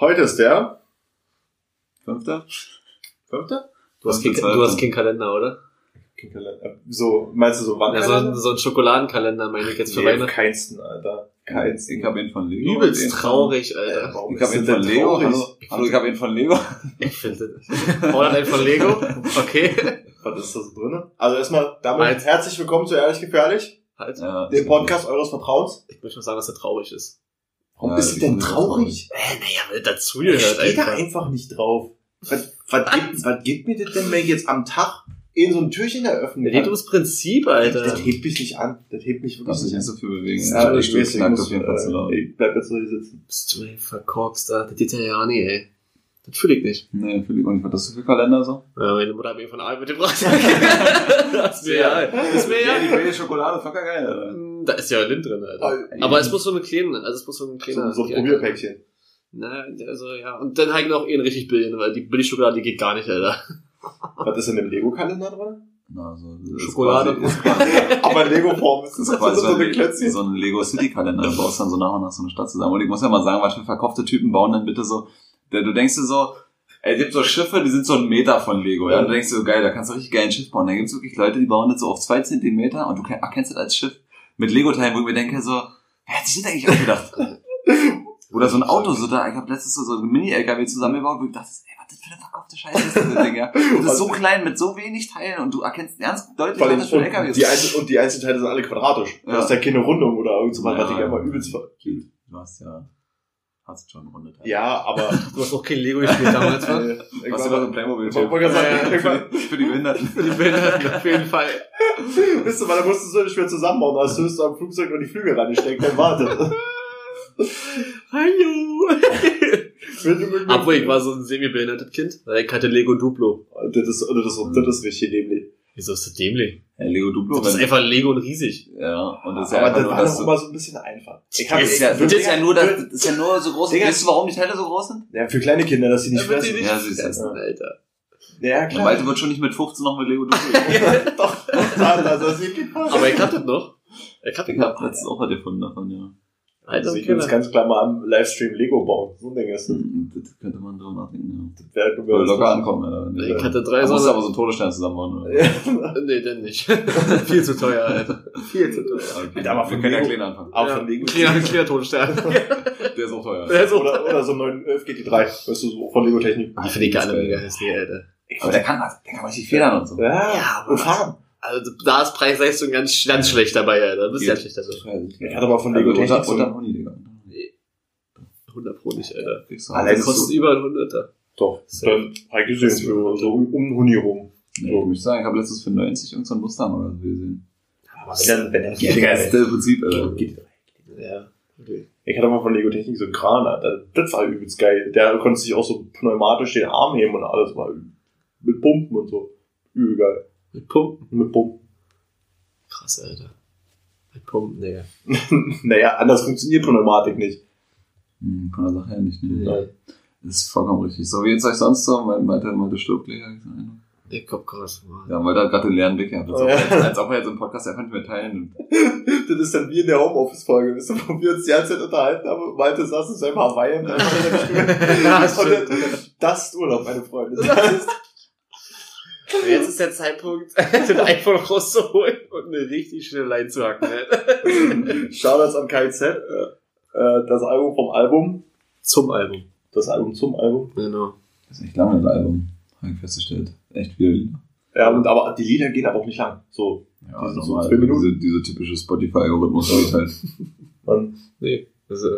Heute ist der Fünfter? fünfte? Du hast, kein, du hast keinen Kalender, oder? Kinderkalender. So, meinst du so wann? Ja, so, ein- so ein Schokoladenkalender meine ich jetzt für nee, Weihnachten. keinsten, Alter. Keinsten. Ich habe ihn von Lego. Übelst Den traurig, Alter. Warum Ich habe ist ihn das von Lego. traurig? Hallo, hallo, ich habe ihn von Lego. Ich finde das. Oder ein von Lego? Okay. Was ist da so drin? Also erstmal damit Meins. herzlich willkommen zu Ehrlich Gefährlich, Halt. Ja, dem Podcast eures Vertrauens. Ich möchte mal sagen, dass er traurig ist. Warum Ja, bist du ich denn das traurig? Äh, naja, weil dazu Ich gehört stehe da einfach. einfach nicht drauf. Was, was, gibt, was gibt mir das denn, wenn ich jetzt am Tag in so ein Türchen eröffnen geht kann? ums Prinzip, Das Alter. hebt mich nicht an. Das hebt mich wirklich nicht nicht an. so viel bewegen. Ja, ich Stuhl weiß, ich muss, auf jeden Fall zu laut. äh, ich bleib jetzt so hier sitzen. Bist du ein verkorkster? Das geht ja nicht, ey. Das fühle ich nicht. Nee, für die, und was hast du für Kalender so? Ja, meine Mutter hat mir von Arbeit mitgebracht. das ist mir ja. Das ist mir ja. die Schokolade, fucker geil, Alter. Da ist ja Lind drin, Alter. Aber es muss so eine kleine, also es muss so ein So, kleiner. so ein Probierpäckchen. Na, also ja. Und dann ich noch eh richtig billigen, weil die Billigschokolade, die geht gar nicht, Alter. Was ist in dem Lego-Kalender drin? Na, so, das ist Schokolade. quasi- Ist quasi, Aber in Lego-Form ist das quasi so so eine ein, Klötzchen. so ein Lego City Kalender. Du baust dann so nach und nach so eine Stadt zusammen. Und ich muss ja mal sagen, was für verkaufte Typen bauen denn bitte so, der, du denkst dir so, ey, es gibt so Schiffe, die sind so ein Meter von Lego, ja. Und du denkst dir so, geil, da kannst du richtig geil ein Schiff bauen. Da gibt's wirklich Leute, die bauen das so auf zwei Zentimeter und du ken- erkennst das als Schiff mit Lego-Teilen, wo ich mir denke so, wer hat sich das eigentlich ausgedacht? Oder so ein Auto, so da, ich habe letztens so, so ein Mini-LKW zusammengebaut, wo ich dachte, ey, was das für eine verkaufte Scheiße ist das Ding, ja? Und das ist so klein mit so wenig Teilen und du erkennst ganz deutlich, was das für ein LKW ist. die Einzel und die Einzelteile sind alle quadratisch. Ja. Das ist ja keine Rundung oder irgend so was, was Ja, ich ja. immer übelst ver... Du hast ja, hast schon runde Teile. Ja, aber... Du hast auch kein Lego gespielt damals, Was irgendwann- immer so ein playmobil Ich wollte sagen, Ja, ja, irgendwann- für, die, für die Behinderten. Für die Behinderten auf jeden Fall. Wisst du, weil da musstest du nicht mehr zusammenbauen, hast du am Flugzeug nur die Flügel reingesteckt, dann wartet. Hallo! Du Obwohl, ich war so ein semi-behindertes Kind. Ich hatte Lego Duplo. Das ist, das ist, das ist richtig dämlich. Wieso ist das dämlich? Ja, Lego Duplo. Das ist einfach Lego und riesig. ja, und das ist ja Aber das war doch immer so ein bisschen einfach. Ich das ist ja, das ist ja nur, das, das, das ist ja nur so groß. Digga. Weißt du, warum die Teile so groß sind? ja, für kleine Kinder, dass sie nicht die fressen. nicht Ja, siehst du. fressen, Alter. Ja, Der klar. Malte wird schon nicht mit 15 noch mit Lego Duplo. doch, Alter, das sieht nicht aus. Aber ich hab das noch. Ich hab ich ihn hab noch. letztens auch was gefunden davon, ja. Alter, Also ich will jetzt ganz klar mal am Livestream Lego bauen. So ein Ding ist das. Hm, Das könnte drüber nachdenken, Das wäre ja. Würde locker ankommen, Alter. Ich hatte drei Da musst du so. aber so einen Todesstern zusammenbauen, oder? Ja. Nee, denn nicht. Viel zu teuer, Alter. Viel zu teuer. Okay. Aber wir von können ja klein anfangen. Aber Ja, von Lego. Kleiner, kleiner Todesstern. Der ist auch teuer. Der ist auch Oder, oder so ein 911 GT3. Weißt du, so von Lego Technik. Ah, finde ich gar nicht mega hässlich, Alter. Aber der kann was. Der kann richtig federn und so. Ja, Ja, aber- und fahren. Also da ist Preis-Leistung ganz, ganz schlecht dabei, Alter. Das ist ganz schlecht, also. Ich hatte mal von Lego Also Technik unter, so. 100 Pro nicht, Alter. Allein Das so- kostet über ein Hunderter. Doch, dann hab ich gesehen, für so um, um Huni rum. Nee, ich muss sagen, ich habe letztens für 90 irgendeinen so einen Mustang oder so gesehen. Aber wenn er, wenn er Digga, das ist das Prinzip, Alter. GT3. Ja. Okay. Ich hatte mal von Lego Technik so einen Kran, Alter. das war übelst geil. Der konnte sich auch so pneumatisch den Arm heben und alles mal mit Pumpen und so. Übel geil. Mit Pumpen. Mit Pumpen. Krass, Alter. Mit Pumpen, Digga. naja, anders funktioniert Pneumatik nicht. Hm, von der Sache her nicht, ne? Nein. Das ist vollkommen richtig. So, wie jetzt euch sonst so? Mein Malte, Malte stirbt gleich, hab ich so einen Eindruck. Ich glaub krass, Mann. Ja, Malte hat gerade den leeren Blick gehabt. Als, Oh, ob ja. er, als ob er jetzt im Podcast einfach nicht mehr teilen Das ist dann wie in der Homeoffice-Folge, wisst ihr, wo wir uns die ganze Zeit unterhalten haben Malte saß in seinem Hawaii und einfach in der Ja, Stuhl. stimmt. Und das ist Urlaub, meine Freunde. Das ist Jetzt ist der Zeitpunkt, den iPhone rauszuholen und eine richtig schnelle Line zu hacken. Ne? Shoutouts an KZ. Äh, das Album vom Album. Zum Album. Das Album zum Album. Genau. Das ist echt lange, das Album. Habe ich festgestellt. Echt viele Lieder. Ja, und aber die Lieder gehen aber auch nicht lang. So, Ja, Die sind so normal. zwei Minuten. Diese, diese typische Spotify-Algorithmus habe ich halt. man, Nee. Also,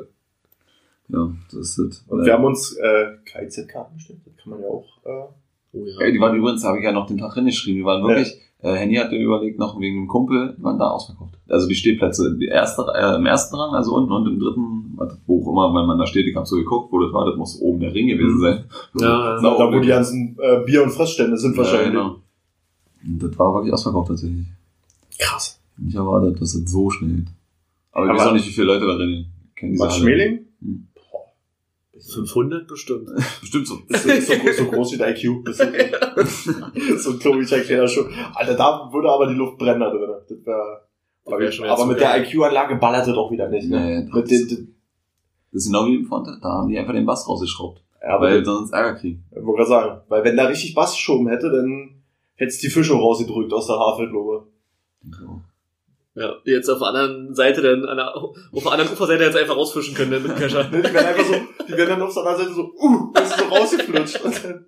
Ja, das ist es. und wir haben uns äh, KZ-Karten bestellt. Das kann man ja auch. Äh, oh ja. Ey, die waren übrigens, habe ich ja noch den Tag hingeschrieben, die waren wirklich, äh, Henny hatte überlegt, noch wegen dem Kumpel, die waren da ausverkauft. Also die Stehplätze, die erste, äh, im ersten Rang, also unten und im dritten, wo auch immer, wenn man da steht, ich habe so geguckt, wo das war, das muss oben der Ring gewesen sein. Ja, Sau- da, wo die ganzen äh, Bier- und Fressstände sind wahrscheinlich. Ja, genau. Das war wirklich ausverkauft tatsächlich. Krass. Nicht erwartet, dass es so schnell geht. Aber ich Aber- weiß auch nicht, wie viele Leute da rennen. Kennen alle. Schmeling? Hm. 500 bestimmt. Bestimmt so. Ist, so- ist so, groß- so groß wie der IQ. Ist so, ein klobiger kleiner Schuh. Alter, da würde aber die Luft brennen da drin. Das wär, Das wär schon aber mit der IQ-Anlage ballert es doch wieder nicht. Ne? Nee, mit den, den, Das ist genau wie im Front, da haben die einfach den Bass rausgeschraubt. Ja, weil sonst Ärger kriegen. ich wollte gerade sagen, weil wenn da richtig Bass geschoben hätte, dann hättest die Fische rausgedrückt aus der Havelglobe. So. Ja, jetzt auf der anderen Seite dann, an der, auf der anderen Uferseite jetzt einfach rausfischen können dann mit dem Kescher. Die werden einfach so, die werden dann auf der anderen Seite so, uh, das ist so rausgeflutscht. Und dann,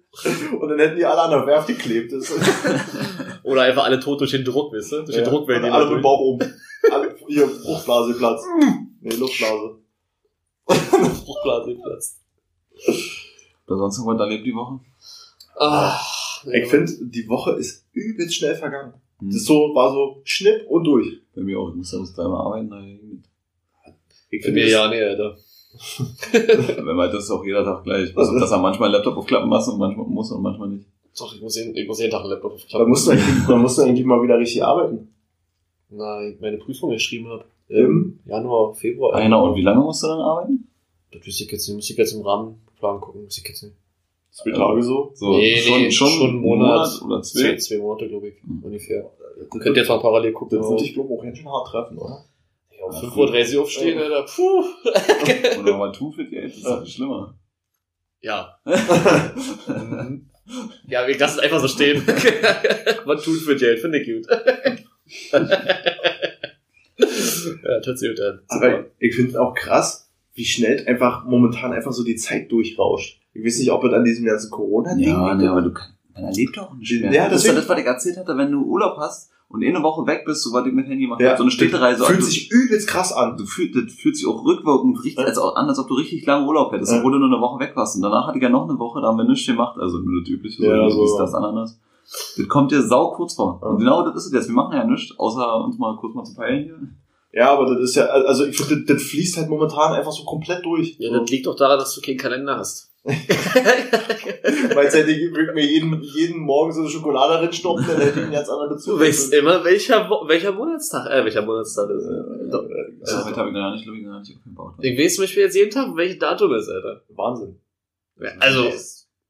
und dann hätten die alle an der Werft geklebt. Das, Oder einfach alle tot durch den Druck, weißt du? Durch den Druck werden die alle mit. Bauch oben. Alle, hier, Fruchtblase Platz. Nee, Luftblase. Fruchtblase geplatzt. Oder sonst irgendwas erlebt die Woche? Ah, Ich finde, die Woche ist übelst schnell vergangen. Hm. Das so, war so Schnipp und durch. Bei mir auch. Ich muss da bis dreimal arbeiten. Ich Für mir ja, nee, Alter. Wenn man das ist auch jeder Tag gleich. Also, dass er manchmal einen Laptop aufklappen muss und manchmal muss und manchmal nicht. Doch, ich muss jeden, ich muss jeden Tag einen Laptop aufklappen. musst du eigentlich, da musst du eigentlich mal wieder richtig arbeiten. Nein, ich meine Prüfung geschrieben habe. Im? Januar, Februar. Genau. Und wie lange musst du dann arbeiten? Das wüsste ich jetzt nicht. Muss ich jetzt im Rahmenplan gucken. Muss ich jetzt nicht. Zwei Tage so. So, Nee, schon, nee, schon, schon einen Monat. Monat oder Zwei, zwei. zwei Monate, glaube ich. Mhm. Ungefähr. Könnt ihr jetzt mal parallel gucken. Das würde ich, glaube ich, auch ganz schön hart treffen, oder? Ja, um 5.30 Uhr aufstehen, Alter. Puh. Oder mal tu für Geld. Das ist halt schlimmer. Ja. Ja, wir lassen es einfach so stehen. Man tut für Geld, finde ich gut. ja, an. Aber ich finde es auch krass, wie schnell einfach momentan einfach so die Zeit durchrauscht. Ich weiß nicht, ob es an diesem ganzen Corona-Ding Ja, nee, aber du kannst, man erlebt doch nicht mehr. Ja, das ist ja das, was ich erzählt hatte, wenn du Urlaub hast und eh eine Woche weg bist, so was ich mit Handy mache, Ja, so eine Städtereise. Fühlt du, sich übelst krass an. du fühlt, das fühlt sich auch rückwirkend richtig, als, an, als ob du richtig lange Urlaub hättest, Ja. obwohl du nur eine Woche weg warst. Und danach hatte ich ja noch eine Woche, da haben wir nichts gemacht, also nur das übliche, so, Ja, so. dies, das, Ananas. Das kommt dir sau kurz vor. Ja. Und genau das ist es jetzt. Wir machen ja nichts, außer uns mal kurz mal zu peilen hier. Ja, aber das ist ja, also ich finde, das, das fließt halt momentan einfach so komplett durch. Ja, so. das liegt doch daran, dass du keinen Kalender hast. Weil seit ich würde mir jeden, jeden Morgen so eine Schokolade reinstopfen, dann hätte ich einen ganz anderen Bezug. Du weißt immer, welcher, welcher Monatstag, äh, welcher Monatstag ist. Doch. Also, heute habe ich gar nicht, glaube ich, gar nicht aufgebaut. Ich weiß zum Beispiel jetzt jeden Tag, welches Datum ist, Alter. Wahnsinn. Ja, Also,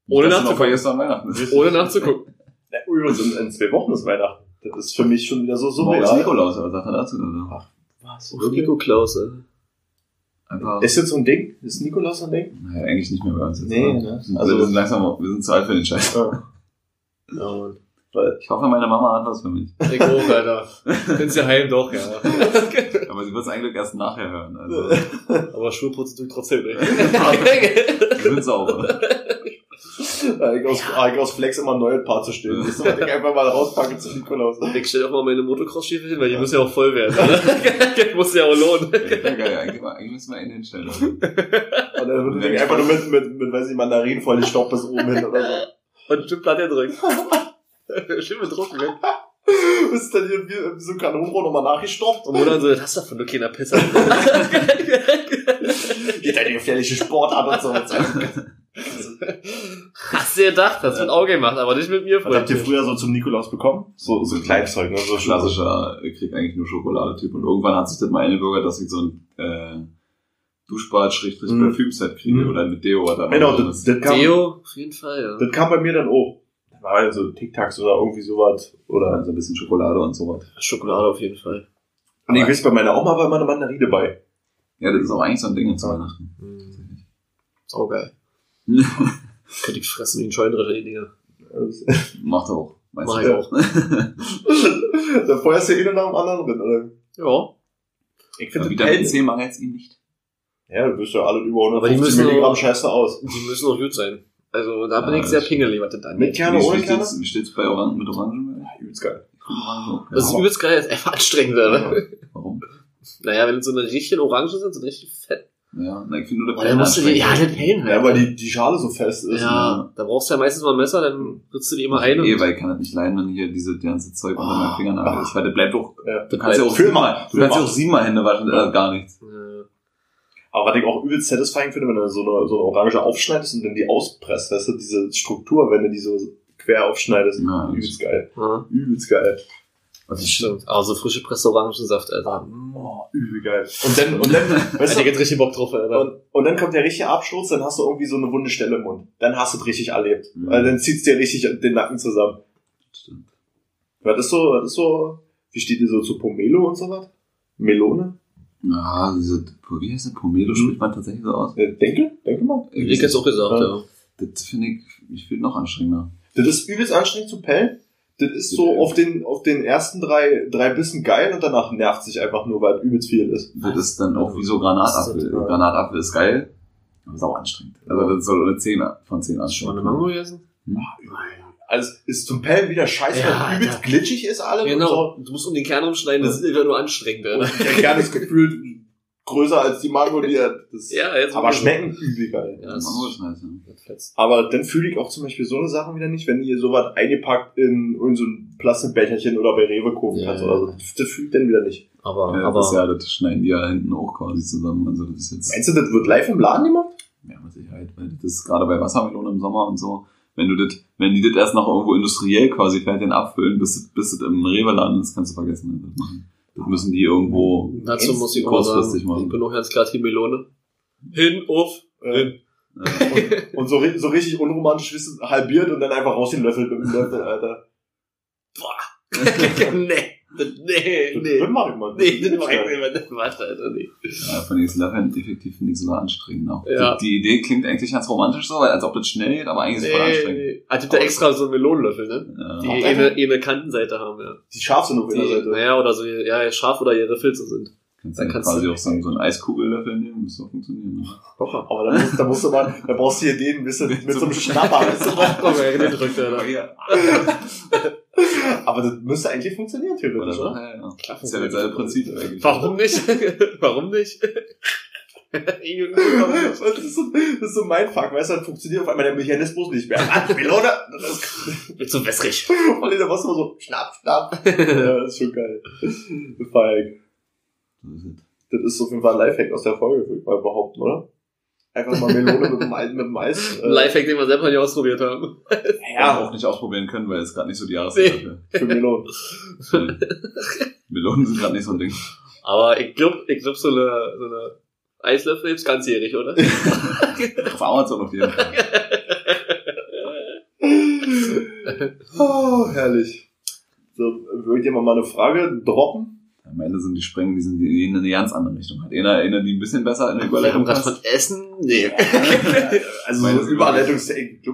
ohne nachzugucken. vergessen an Weihnachten. Ohne nachzugucken. Ja, übrigens, in, in zwei Wochen ist Weihnachten. Das ist für mich schon wieder so Morgen ist. Nikolaus, aber sagt er dazu? Also, Was? Oh, Nico Klaus, Alter. Einfach, Ist jetzt so ein Ding? Ist Nikolaus so ein Ding? naja, eigentlich nicht mehr bei uns jetzt. Nee, ne? Also, wir sind langsam, wir sind zu alt für den Scheiß. Ja. Ja. Ich hoffe, meine Mama hat was für mich. Ich auch, Alter. Find's ja heim doch, ja. Aber sie wird es eigentlich erst nachher hören. Also, Aber Schulputz tue ich trotzdem nicht. wir sind sauber. Eigentlich aus, eigentlich aus Flex immer neue Paar zu stehen. Das ist was ich einfach mal rauspacke zu Nikolaus. Ich stelle auch mal meine Motocross-Stiefel hin, weil die müssen ja auch voll werden. Oder? das muss ja auch lohnen. Ja, geil, eigentlich, eigentlich müssen wir einen hinstellen. Und dann das Ding einfach nur mit, mit, mit, weiß ich, Mandarinen voll Stopp bis oben hin oder so. Und Chip Platte drücken. Schön Druck, ne? Ist dann hier wie, so ein Kanonenrohr nochmal nachgestoppt. Und Monat so, das hast du von du keiner Pisser. Geht eine gefährliche Sportart und so. Hast du gedacht, das wird auch gemacht, aber nicht mit mir, Was habt ihr früher so zum Nikolaus bekommen? So, so Kleinzeug, ne? So Klassischer, ich krieg eigentlich nur Schokoladetyp. Und irgendwann hat sich das mal eingebürgert, dass ich so ein äh, Mhm. Duschbad-Parfümset kriege Mhm. oder mit Deo oder Genau, so. das, das, kam, Deo, auf jeden Fall, ja. das kam bei mir dann auch. Das war halt so Tic-Tacs oder irgendwie sowas. Oder, Also ein bisschen Schokolade und sowas. Schokolade auf jeden Fall. nee, ich weiß, bei meiner Oma war immer eine Mandarine bei. Ja, das ist auch eigentlich so ein Ding zu Weihnachten. Mhm. Sau Könnte ich fressen wie ein Scheunendrescher, die Dinger. Macht er auch. Mach Meistens. ich auch. da feuerst du eh nach dem anderen drin, oder? Ja. Ich finde Vitamin das C mangelt ihn nicht. Ja, du bist ja alle über Aber die 150 müssen Milligramm scheiße aus. Die müssen auch gut sein. Also da bin Ja, ich sehr pingelig, was das Mit angeht. Kerne, wie, ohne wie, Kerne? steht's, wie steht's bei Orangen mit Orangen? Ja, übelst geil. Auch. Das ist Ja. übelst geil, das ist einfach anstrengend, oder? Warum? Naja, wenn so eine richtige Orange sind, so richtig fett. Ja, na, ich finde nur der Oh, dann die, ja, den Pellen halt. Ja, weil die, die Schale so fest ist. ja, da brauchst du ja meistens mal ein Messer, dann ritzt du die immer ein. Nee, weil ich kann das nicht leiden, wenn hier diese ganze Zeug unter Ah. meinen Fingernagel ist, weil das bleibt doch, Ja. du kannst ja auch siebenmal, du kannst ja auch siebenmal Hände waschen, Ja. äh, gar nichts. Ja. Aber was ich auch übelst satisfying finde, wenn du so eine, so eine Orange aufschneidest und dann die auspresst, weißt du, diese Struktur, wenn du die so quer aufschneidest, Ja, übelst geil. Ja, Übelst geil. Das stimmt. Aber so frische Presse Orangensaft, Alter. Oh, übel geil. Und dann, und dann, weißt du, geht richtig Bock drauf, Alter. und, und dann kommt der richtige Absturz, dann hast du irgendwie so eine wunde Stelle im Mund. Dann hast du es richtig erlebt. Mhm. Weil dann zieht's dir richtig den Nacken zusammen. Stimmt. Was ist so, was ist so, wie steht ihr so zu Pomelo und so was? Melone? Ja, diese, wie heißt das? Pomelo spricht man tatsächlich so aus? Äh, denke? Denke mal. Ich hätte auch gesagt, Ja. ja. Das finde ich, ich finde noch anstrengender. Das ist übelst anstrengend zu pellen. Das ist so auf den, auf den ersten drei, drei Bissen geil und danach nervt sich einfach nur, weil übelst viel ist. Das ist dann auch wie so Granatapfel. Granatapfel ist geil, aber ist auch anstrengend. Also das soll eine 10 von 10 Schon mal anstrengend. eine Mango gegessen? Also ist zum Pellen wieder scheiße, Ja, weil übelst glitschig ist alles Genau. Du musst um den Kern umschneiden, das ist einfach nur anstrengend, Alter. so. Und der Kern ist gefühlt größer als die Mango, die er, das, Ja, jetzt aber schmecken übel geil. Ja, das Mango ist nice, ja. Aber dann fühle ich auch zum Beispiel so eine Sachen wieder nicht, wenn ihr sowas eingepackt in, in so ein Plastikbecherchen oder bei Rewe kaufen Ja, kannst ja, oder so. Das, fühlt dann wieder nicht. Aber, Ja, aber das ist ja, das schneiden die ja hinten auch quasi zusammen. Also das ist jetzt, Meinst du, das wird live im Laden gemacht? ja, mit Sicherheit, weil das ist gerade bei Wassermelonen im Sommer und so. Wenn du das, wenn die das erst noch irgendwo industriell quasi fertig abfüllen, bis, das- bis das im Rewe-Laden ist, kannst du vergessen, ne, das machen. Müssen die irgendwo, dazu muss ich kurzfristig sagen, machen. ich bin auch ganz klar Team Melone. Hin, auf, hin. äh, Und so, ri- so richtig unromantisch wissen, halbiert und dann einfach raus den Löffel mit dem Löffel, Alter. nee, nee, nee. Das mach ich mal. Nee, das Das ich geil. nicht. Warte, Alter, nee. ja, von den Löffeln effektiv finde ich sogar anstrengend auch. Ja. Die, die Idee klingt eigentlich ganz romantisch so, als ob das schnell geht, aber eigentlich ist es voll Nee, anstrengend. nee. Ah, gibt da extra so einen Melonenlöffel, ne? Ja. Die eh eine Kantenseite haben, ja. Die scharf sind auf Die, der Seite. naja, oder so, ja, scharf oder ihre Filze sind. Kannst Da du kannst quasi du- auch so, einen- so einen Eiskugellöffel nehmen, müsste auch funktionieren. ne? Aber da musst, da musst du mal, da brauchst du hier den ein bisschen mit so einem Schnapper. Komm, ja, den drückt er da. Aber das müsste eigentlich funktionieren, Oder theoretisch, so, oder? ja, ja. Klar, Das ist ja dasselbe Prinzip eigentlich. Warum nicht? Warum nicht? Das ist, so, das ist so mein Fuck, weißt du, dann funktioniert auf einmal der Mechanismus nicht mehr. Ah, Melone! Wird so wässrig. und in der Woche immer so, schnapp, schnapp. Ja, das ist schon geil. Es. Das ist auf jeden Fall ein Lifehack aus der Folge, würde ich mal behaupten, oder? Einfach mal Melone mit dem, mit dem Eis. Ein Lifehack, den wir selber nicht ausprobiert haben. Ja, ja, auch nicht ausprobieren können, weil es gerade nicht so die Jahreszeit dafür. für Melonen. Melonen sind gerade nicht so ein Ding. Aber ich glaub, ich glaub, so eine, so eine Eislöffel ist ganzjährig, oder? Auf Amazon auf jeden Fall. Oh, herrlich. So, würde ich dir mal eine Frage droppen? Am Ende sind die Sprengen, die sind in eine ganz andere Richtung. Hat einer, einer die ein bisschen besser in der Wir Überleitung passt? von Essen? Nee. Also Meine so Überleitungstechnik,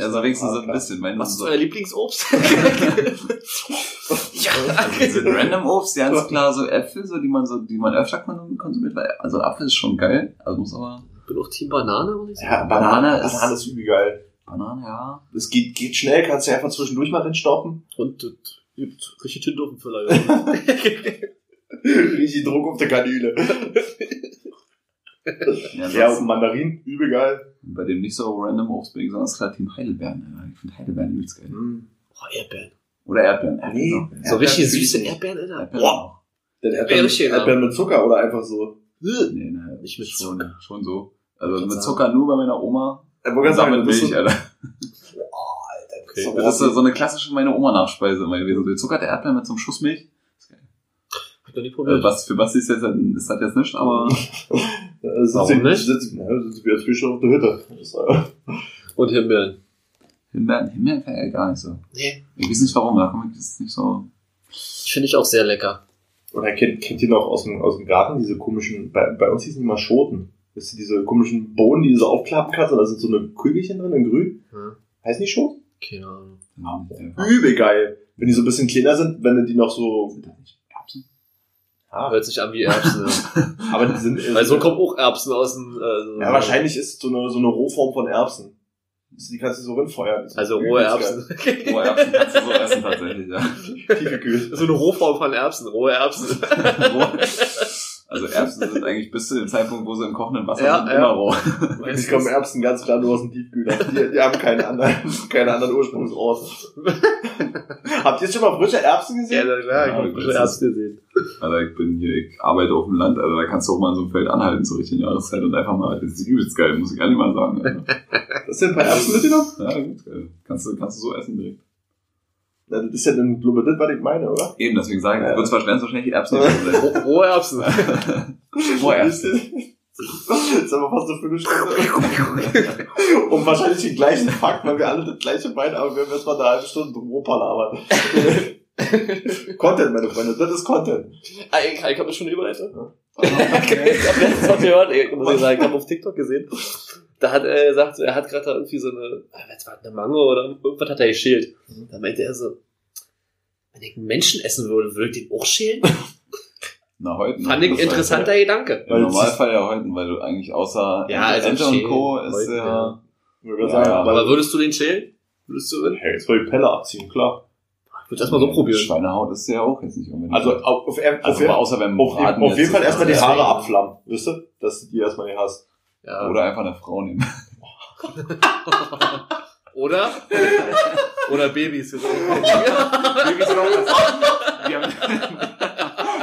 Also wenigstens so ein bisschen. Meine, Was ist so, euer Lieblingsobst? ja. also diese Random Obst, ganz klar so Äpfel, so, die man so, die man öfter kon- konsumiert, weil, also Apfel ist schon geil, also muss aber, Ich bin auch Team Banane, muss ich sagen. Ja, Banane Banane, ist- Banane ist übel geil. Banane, ja. Es geht, geht schnell, kannst du einfach zwischendurch mal reinstoppen. Und das gibt richtig Tinte auf dem Füller. Ja. Richtig Druck auf der Kanüle. Ja, Ja, und Mandarin, übel geil. bei dem nicht so Random Obst bin ich sonst klar Team Heidelbeeren. Ich finde Heidelbeeren übelst geil. Oh, Erdbeeren. Oder Erdbeeren. Erdbeeren Nee. So richtig Erdbeeren süße Erdbeeren, Alter. Erdbeeren Boah. Denn Erdbeeren, ja. Erdbeeren mit Zucker oder einfach so. Nee, ne, Nicht mit schon, Zucker. schon so. Also mit Zucker nur bei meiner Oma. Ich wollte sagen, das ist Milch, Alter. Okay. so- Das ist so so eine klassische meine Oma-Nachspeise immer gewesen. So gezuckerte Erdbeeren mit so einem Schuss Milch. Hab ich noch nie Äh, probiert. Was für Basti ist, jetzt, ist das jetzt nicht, aber Äh, sind Warum sie, nicht? Sind, sie- ja, sind sie wieder zwischen auf der Hütte. Das äh, Und Himbeeren. Himbeeren, Himbeeren feier ich gar nicht so. Nee. Ich weiß nicht warum, da komme ich das ist nicht so. Finde ich auch sehr lecker. Oder kennt, kennt ihr noch aus dem, aus dem Garten diese komischen, bei, bei uns hießen die mal Schoten. Wisst ihr, diese komischen Bohnen, die du so aufklappen kannst, und da sind so eine Kügelchen drin in grün. Hm. Heißt nicht Schoten? Keine Ahnung. Ja, Übel geil. Wenn die so ein bisschen kleiner sind, wenn die noch so, Sind das nicht Erbsen? ja, Hört sich an wie Erbsen. ja. aber die sind, Weil so kommen auch Erbsen aus dem... Äh, ja, wahrscheinlich ist es so eine, so eine Rohform von Erbsen. Die kannst du so rinfeuern. Also rohe. Erbsen. Oh, Erbsen kannst du so essen tatsächlich, ja. Tiefgekühlt. so eine Rohform von Erbsen. Rohe Erbsen. Also Erbsen sind eigentlich bis zu dem Zeitpunkt, wo sie im kochenden Wasser Ja, sind, ja. immer roh. Die kommen Erbsen ganz klar nur aus dem Tiefkühler. Die, die haben keinen anderen, keinen anderen Ursprungsort. Habt ihr jetzt schon mal frische Erbsen Ja, gesehen? na klar, ich Ja, habe das schon ist- Erbsen gesehen. Also ich bin hier, ich arbeite auf dem Land, also da kannst du auch mal in so einem Feld anhalten zur richtigen Jahreszeit und einfach mal, das ist übelst geil, muss ich ehrlich mal sagen. Also, Das sind ein paar Erbsen mitgenommen? ja, übelst geil. Kannst du, kannst du so essen direkt. Das ist ja dann glaube das, was ich meine, oder? Eben, deswegen sage ich, Ja. wird zwar schwer, so schnell die Erbsen Rohe Erbsen. Rohe Erbsen. Das ist aber fast eine Viertelstunde. Und wahrscheinlich den gleichen Fakt, weil wir alle das gleiche meinen, aber wir haben erst mal eine halbe Stunde drum labern. Content, meine Freunde, das ist Content. Ah, Ich, ich habe schon überleitet. ich hab letztens was gehört, muss ich sagen, ich habe auf TikTok gesehen. Da hat er gesagt, er hat gerade da irgendwie so eine, ah, was war eine Mango oder irgendwas hat er geschält. Da meinte er so, wenn ich einen Menschen essen würde, würde ich den auch schälen? Na, heute. Fand ich ein interessanter Gedanke. Im Normalfall ja heute, weil du eigentlich außer Ja, also Ente und Co. ist heute, ja, ja. Ich Ja, aber Aber würdest du den schälen? Würdest du? hey, jetzt mal die Pelle abziehen, klar. Ich würde das mal so probieren. Schweinehaut ist ja auch jetzt nicht unbedingt. Also auf, auf, auf, also auf, außer beim auf, Braten auf jeden Fall erstmal die das- Haare abflammen, wisst ihr? Dass du die erstmal nicht hast. Ja. Oder einfach eine Frau nehmen. Oder? Oder Babys. Babys sind auch das. Die haben,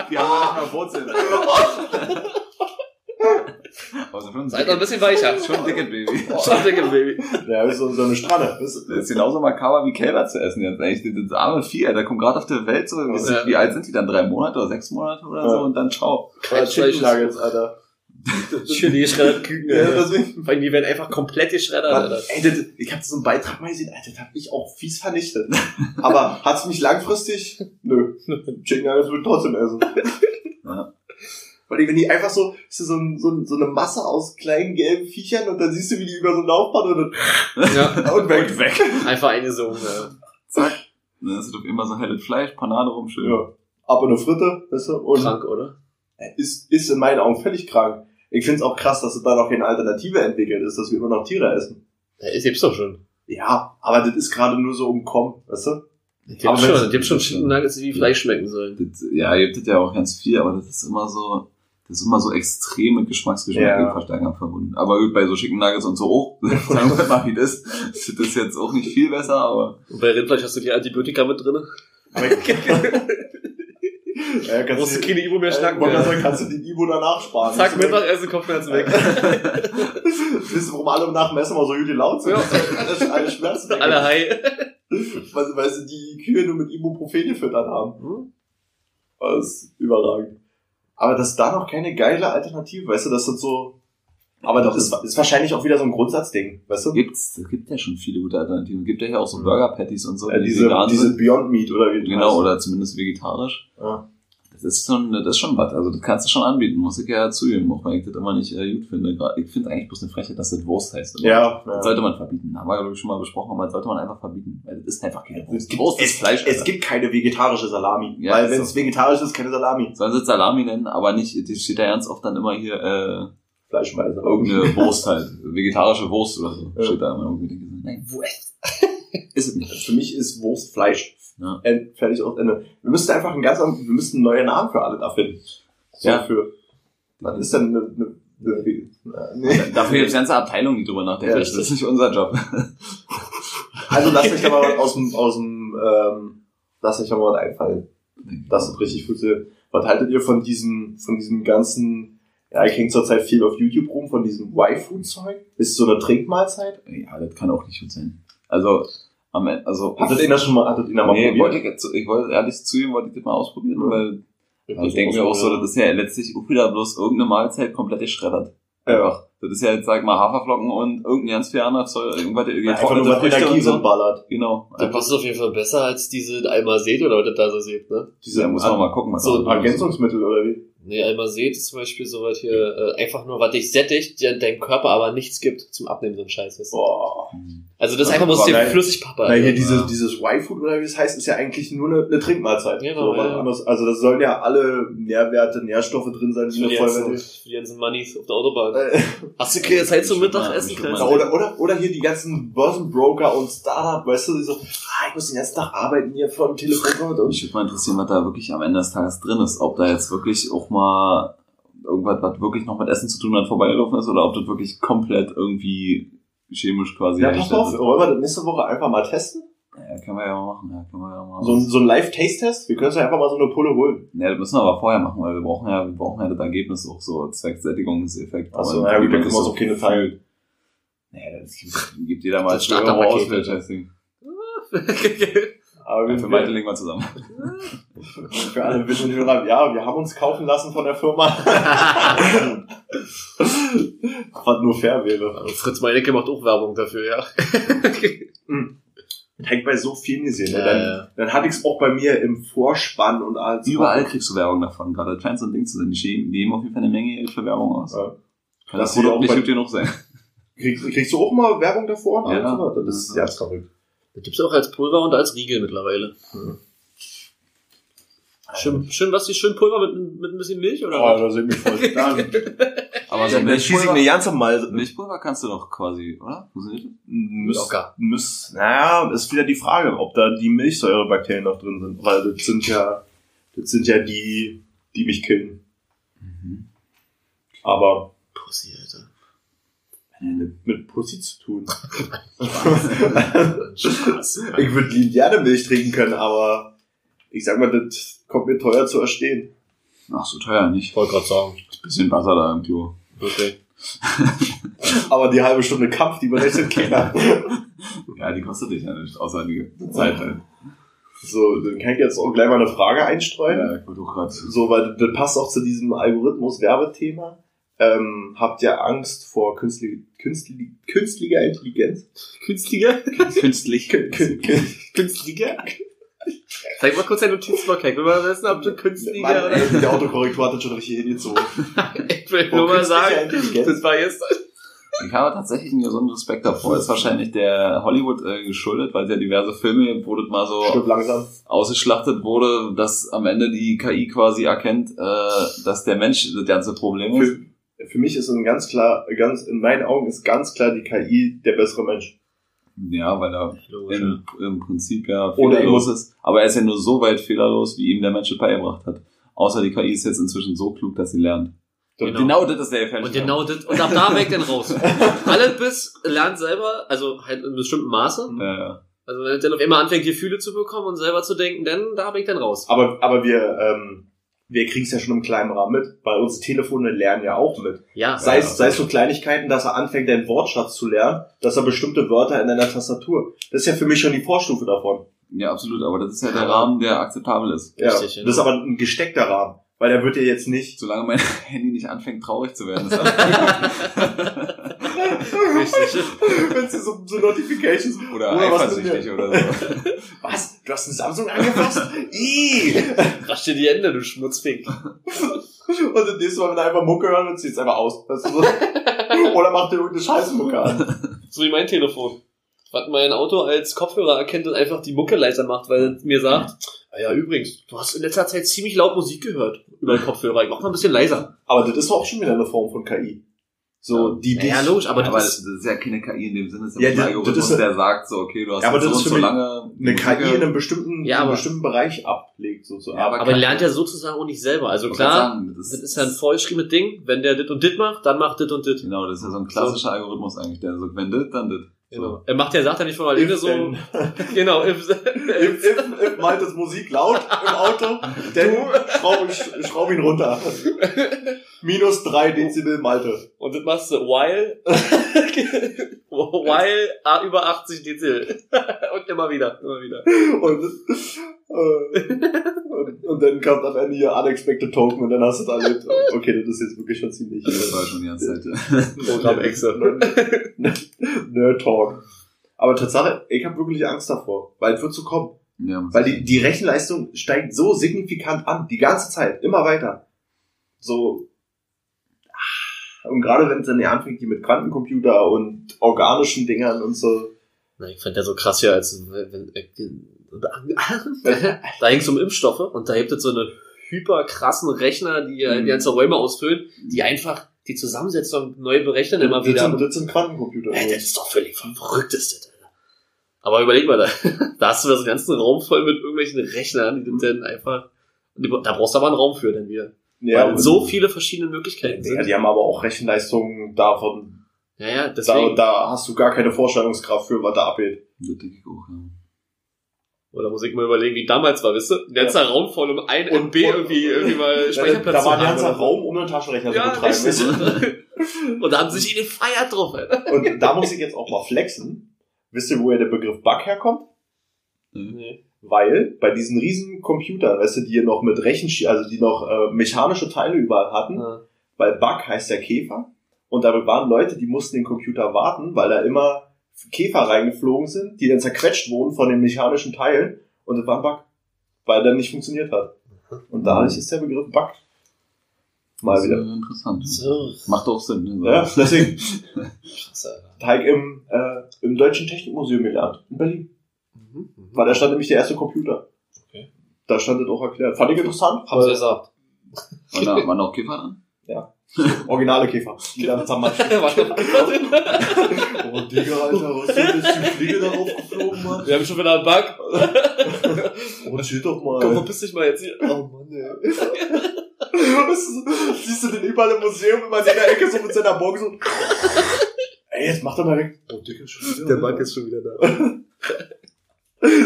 die haben nicht mal Wurzeln. Also schon, Seid noch ein bisschen weicher. schon ein dickes Baby. Schon dicke Baby. Ja, ist so, so eine ihr? Das ist genauso makaber wie Kälber zu essen jetzt eigentlich. Das arme Vieh, der kommt gerade auf der Welt so. Wie, Ja. wie alt sind die dann? Drei Monate oder sechs Monate oder Ja. so? Und dann ciao. Chicken Nuggets, Alter. Chili geschreddert Küken. Ja, Alter. deswegen. Vor allem, die werden einfach komplett geschreddert. Alter. Ey, das, ich hab so einen Beitrag mal gesehen, Alter, das hab ich auch fies vernichtet. Aber hat's mich langfristig? Nö. Chicken Nuggets würde ich trotzdem essen. Ja. Weil die- wenn die einfach so, ist so, so, so eine Masse aus kleinen gelben Viechern und dann siehst du, wie die über so ein Laufband und, Ja. dann, und weg. Und weg. Einfach eine so. Ja. Zack. Dann du doch immer so helles Fleisch, Panade rum, schön. Ja. Ab in eine Fritte, weißt du? Und Krank, oder? ist, ist in meinen Augen völlig krank. Ich find's auch krass, dass es da noch keine Alternative entwickelt ist, dass wir immer noch Tiere essen. Ja, ist gibt's doch schon. Ja, aber das ist gerade nur so umkommen, weißt du? Die haben wenn's- schon, die haben schon Chicken Nuggets, wie Fleisch schmecken sollen. Das, ja, ihr habt das ja auch ganz viel, aber das ist immer so, das ist immer so extrem mit Geschmacksgeschmack Ja. Verstärkern verbunden. Aber gut, bei so Chicken Nuggets und so auch, sagen wir mal, wie das, das ist jetzt auch nicht viel besser, aber Und bei Rindfleisch hast du die Antibiotika mit drin. Ja, kannst Musst du du, keine Ibu mehr äh, schnacken. gerade sagen, kannst du den Ibo danach sparen. Zack, Weißt du, Mittagessen, Kopfschmerzen weg. Wisst ihr, warum alle nach dem Essen immer so gut laut sind? Ja. Alle, alle Schmerzen. weg. Alle high. Weil, weil sie die Kühe nur mit Ibuprofen gefüttert haben. Hm? Das ist überragend. Aber das ist da noch keine geile Alternative, weißt du, das sind so. Aber das ist, ist wahrscheinlich auch wieder so ein Grundsatzding, weißt du? gibt's, es gibt ja schon viele gute Alternativen. Es gibt ja hier auch so. Burger Patties und so, Äh, die diese, diese. Beyond Meat oder wie das Genau, heißt. oder zumindest vegetarisch. Ja. Das ist schon, das ist schon was. Also das kannst du schon anbieten, muss ich ja zugeben, auch wenn ich das immer nicht äh, gut finde. Ich finde eigentlich bloß eine Frechheit, dass das Wurst heißt. Aber Ja, Das ja. sollte man verbieten. Haben wir, glaube ich, schon mal besprochen, aber das sollte man einfach verbieten. Weil das ist einfach keine Es Wurst. gibt, Wurst es, ist Fleisch. es gibt keine vegetarische Salami. Ja, weil wenn so. es vegetarisch ist, keine Salami. Sollen sie es Salami nennen, aber nicht, die steht da ganz oft dann immer hier, äh, Fleischweise. irgendeine Wurst halt. Vegetarische Wurst oder so. Ja. Steht da immer irgendwie. So, Nein, Wurst. ist es nicht. Für mich ist Wurst Fleisch. Ja. End, fertig aus Ende. Wir müssten einfach einen ganz anderen, wir müssten neue Namen für alle da finden. So Ja. Für, was ist denn eine, eine, nee. Dafür gibt es ganze Abteilungen, die drüber nachdenken. Ja, das ist nicht unser Job. Also lasst euch da mal was aus dem, aus dem, ähm, lasst euch da mal was einfallen. Das ist richtig funktioniert. Was haltet ihr von diesem, von diesem ganzen, ja, ich hänge zurzeit viel auf YouTube rum, von diesem Y-Food-Zeug? Ist so eine Trinkmahlzeit? Ja, das kann auch nicht gut sein. Also, am Ende, also, Hattet ihr das schon mal, hattet ihr mal nee, wollte probiert? ich, jetzt, ich wollte ehrlich zugeben, wollte ich das mal ausprobieren, Mhm. weil ich denke mir auch so, das ist ja letztlich auch wieder bloß irgendeine Mahlzeit komplett geschreddert. Einfach. Das ist ja jetzt, sag mal, Haferflocken und irgendein ganz viel anderes Zeug, irgendwas, Einfach nur, was Energie so. so ballert. Genau. Da passt es auf jeden Fall besser als diese Almazet oder was da so seht, ne? Diese Da muss man mal gucken, was So. Ergänzungsmittel oder wie? Nee, Almazet ist zum Beispiel so was hier, äh, einfach nur, was dich sättigt, dir deinem Körper aber nichts gibt zum Abnehmen, so ein Scheiß. weißt du? Boah. Also das ist einfach, muss dir nein. Flüssigpappe. Na, hier Alter. dieses, Ja. dieses Y-Food oder wie es heißt, ist ja eigentlich nur eine, eine Trinkmahlzeit. Genau, so, ja. Also da sollen ja alle Nährwerte, Nährstoffe drin sein, die ganzen, Vollwertig. für die ganzen Money's auf der Autobahn. Äh, Hast du keine Zeit zum Mittagessen? oder, oder, oder hier die ganzen Börsenbroker und Startup, weißt du, die so, ah, ich muss den ganzen Tag arbeiten hier vor dem Telefon und Mich würde mal interessieren, was da wirklich am Ende des Tages drin ist. Ob da jetzt wirklich auch mal irgendwas, was wirklich noch mit Essen zu tun hat, vorbeigelaufen ist oder ob das wirklich komplett irgendwie chemisch quasi Ja, pass auf, ist. wollen wir das nächste Woche einfach mal testen? Ja, können wir ja mal machen. Ja, können wir ja mal So, ein- so ein Live-Taste-Test? Wir können uns ja einfach mal so eine Pulle holen. Ja, das müssen wir aber vorher machen, weil wir brauchen ja, wir brauchen ja das Ergebnis auch so zwecks Sättigungseffekt. Achso, Und ja gut, dann man können wir das so keine teilen. Naja, das gibt, gibt jeder mal Das 2 Euro Starterpaket, aus das. Aber Ja, wir, für Malte wir, legen wir zusammen. für alle Witwenhörer, ja, wir haben uns kaufen lassen von der Firma. Was nur fair wäre. Fritz Meinecke macht auch Werbung dafür, ja. Das habe ich bei so vielen gesehen. Ja, und dann, ja. dann hatte ich es auch bei mir im Vorspann und alles. Überall kriegst du Werbung davon, gerade das scheint so ein Ding zu sein. Die geben auf jeden Fall eine Menge Geld für Werbung aus. Ja. Kann Das das sie auch nicht bei- gut genug sein. Kriegst, kriegst du auch mal Werbung davor? und Ja. Das ist ja verrückt. Das gibt's auch als Pulver und als Riegel mittlerweile. Schön, schön, was die schön Pulver mit, mit ein bisschen Milch oder? Oh, da sind wir voll. Dann, Aber so schieße ich Milchpulver, ganze Mal. Milchpulver kannst du doch quasi, oder? Müß, Locker. müß, naja, ist wieder die Frage, ob da die Milchsäurebakterien noch drin sind, weil das sind ja, das sind ja die, die mich killen. Aber Pussy, Alter. Mit Pussy zu tun. Ich würde lieb gerne Milch trinken können, aber ich sag mal, das kommt mir teuer zu erstehen. Ach, so teuer nicht. Wollte gerade sagen. Bisschen Wasser da im Klo. Okay. Aber die halbe Stunde Kampf, die berechnet keiner. Ja, die kostet dich ja nicht, außer die Zeit halt. So, dann kann ich jetzt auch gleich mal eine Frage einstreuen. Ja, ich wollte auch gerade. So, weil das passt auch zu diesem Algorithmus-Werbethema. Ähm, habt ihr Angst vor künstli künstli künstlicher Intelligenz? Künstlicher? Künstlich. Kün kün kün Künstlicher? Zeig mal kurz deinen Notizblock, ich will mal wissen, ob du künstlicher Mann, oder... ey, die Autokorrektur hat das schon richtig hingezogen. Ich will nur mal sagen, Intelligenz? das war jetzt... Ich habe tatsächlich einen gesunden Respekt davor. Ist wahrscheinlich der Hollywood äh, geschuldet, weil es ja diverse Filme, wo das mal so ausgeschlachtet wurde, dass am Ende die KI quasi erkennt, äh, dass der Mensch das ganze Problem ist. Für, für mich ist ein ganz klar, ganz, in meinen Augen ist ganz klar die KI der bessere Mensch. Ja, weil er im, im Prinzip ja fehlerlos ist. Aber er ist ja nur so weit fehlerlos, wie ihm der Mensch es beigebracht hat. Außer die KI ist jetzt inzwischen so klug, dass sie lernt. Genau. Genau, das ist der gefährliche Und genau das, und ab da weg dann raus. Alle bis lernt selber, also halt in bestimmten Maße. Ja, ja. Also wenn er dann auf einmal anfängt, Gefühle zu bekommen und selber zu denken, dann da bin ich dann raus. Aber, aber wir, ähm, wir kriegen es ja schon im kleinen Rahmen mit, weil unsere Telefone lernen ja auch mit. Ja. Sei, Ja. es, sei es so Kleinigkeiten, dass er anfängt, deinen Wortschatz zu lernen, dass er bestimmte Wörter in deiner Tastatur. Das ist ja für mich schon die Vorstufe davon. ja, absolut. Aber das ist ja der Rahmen, der akzeptabel ist. Ja, Richtig, ja. das ist aber ein gesteckter Rahmen, weil der wird ja jetzt nicht. Solange mein Handy nicht anfängt, traurig zu werden. Richtig. Wenn sie so, so Notifications oder Oder eifersüchtig oder so. Was? Du hast einen Samsung angefasst? Ih! Rasch dir die Hände, du Schmutzfink. Und das nächste Mal, wenn er einfach Mucke hören und zieht es einfach aus. Weißt du, so. Oder macht dir irgendeine Scheißmucke an. So wie mein Telefon. Was mein Auto als Kopfhörer erkennt und einfach die Mucke leiser macht, weil es mir sagt, ah ja, übrigens, du hast in letzter Zeit ziemlich laut Musik gehört über den Kopfhörer. Ich mach mal ein bisschen leiser. Aber das ist doch auch schon wieder eine Form von KI. So, die dich. Ja, logisch, aber, Aber das das ist, ja keine KI in dem Sinne, es ist Ja, ja, ein das- Algorithmus, das ist- der sagt so, okay, du hast Ja, aber das so ist für so lange eine KI in einem bestimmten, Ja, aber- bestimmten Bereich ablegt, sozusagen. Ja, aber aber lernt ja sozusagen auch nicht selber. Also klar, sagen, das, das ist ja ein vorgeschriebenes Ding. Wenn der dit und dit macht, dann macht dit und dit. Genau, das ist ja so ein klassischer Algorithmus eigentlich, der sagt, wenn das, dann das. Genau. Er macht ja, sagt er nicht von alleine so. then- Genau. If, If, if, if Maltes Musik laut im Auto, dann schraub, schraub ihn runter. Minus drei Dezibel Malte. und das machst du while, while ah, über 80 Dezibel. und immer wieder, immer wieder. Und, und, und dann kommt am Ende hier Unexpected Token und dann hast du es erlebt. Okay, das ist jetzt wirklich schon ziemlich Das war schon die ganze Zeit. ja. Programm Excel. Nerd Talk. Aber Tatsache, ich habe wirklich Angst davor, weil es wird so kommen. Ja, Weil die, die Rechenleistung steigt so signifikant an, die ganze Zeit, immer weiter. So. ah, Und gerade wenn es dann ja anfängt, die mit Quantencomputer und organischen Dingern und so. Na, ich fand der so krass hier, als wenn, da ging es um Impfstoffe und da gibt es so eine hyper krassen Rechner, die äh, die ganze Räume ausfüllen, die einfach die Zusammensetzung neu berechnen immer das, wieder. sind, das sind Quantencomputer. Ey, das ist doch völlig verrückt, ist das. Aber überleg mal, da, da hast du das ganzen Raum voll mit irgendwelchen Rechnern, die dann einfach, da brauchst du aber einen Raum für dann wieder. ja, Weil so viele verschiedene Möglichkeiten ja, sind. die haben aber auch Rechenleistungen davon. Ja, ja, Da, deswegen. da hast du gar keine Vorstellungskraft für, was da abgeht. Das denke ich auch, ja. Oder muss ich mal überlegen, wie damals war, wisst ihr? Ein ganzer Raum voll, um ein Und- MB irgendwie, irgendwie mal Speicherplatz da zu war ein ganzer. Raum, um einen Taschenrechner Ja, zu betreiben. Und da haben sie sich in den Feier drauf, Alter. Und da muss ich jetzt auch mal flexen. Wisst ihr, woher der Begriff Bug herkommt? Nee. Weil bei diesen riesen Computern, weißt du, die noch mit Rechen, also die noch äh, mechanische Teile überall hatten, Ja. weil Bug heißt der Käfer. Und da waren Leute, die mussten den Computer warten, weil da immer Käfer reingeflogen sind, die dann zerquetscht wurden von den mechanischen Teilen und das war ein Bug, weil der nicht funktioniert hat. Und dadurch ist der Begriff Bug. Mal Das ist, wieder. Interessant. So. Macht auch Sinn. Ne? Ja, deswegen. Teig im, äh, im Deutschen Technikmuseum gelernt, in Berlin. Mhm. mhm. Weil da stand nämlich der erste Computer. Okay. Da stand das auch erklärt. Fand ich interessant. Haben sie weil- gesagt. Waren da, waren da auch Käfer dran? Originale Käfer. Die dann zermatscht. Oh, Digga, Alter, was ist denn das? Die Fliege darauf geflogen, Mann? Wir haben schon wieder einen Bug. Oh, chill doch Komm, mal. verpiss dich mal jetzt hier. Oh Mann, ey. Siehst du den überall im Museum immer in der Ecke so mit seiner Box und. Ey, jetzt mach doch mal weg. Oh, Digga, schon wieder. Der Bug ist schon wieder da.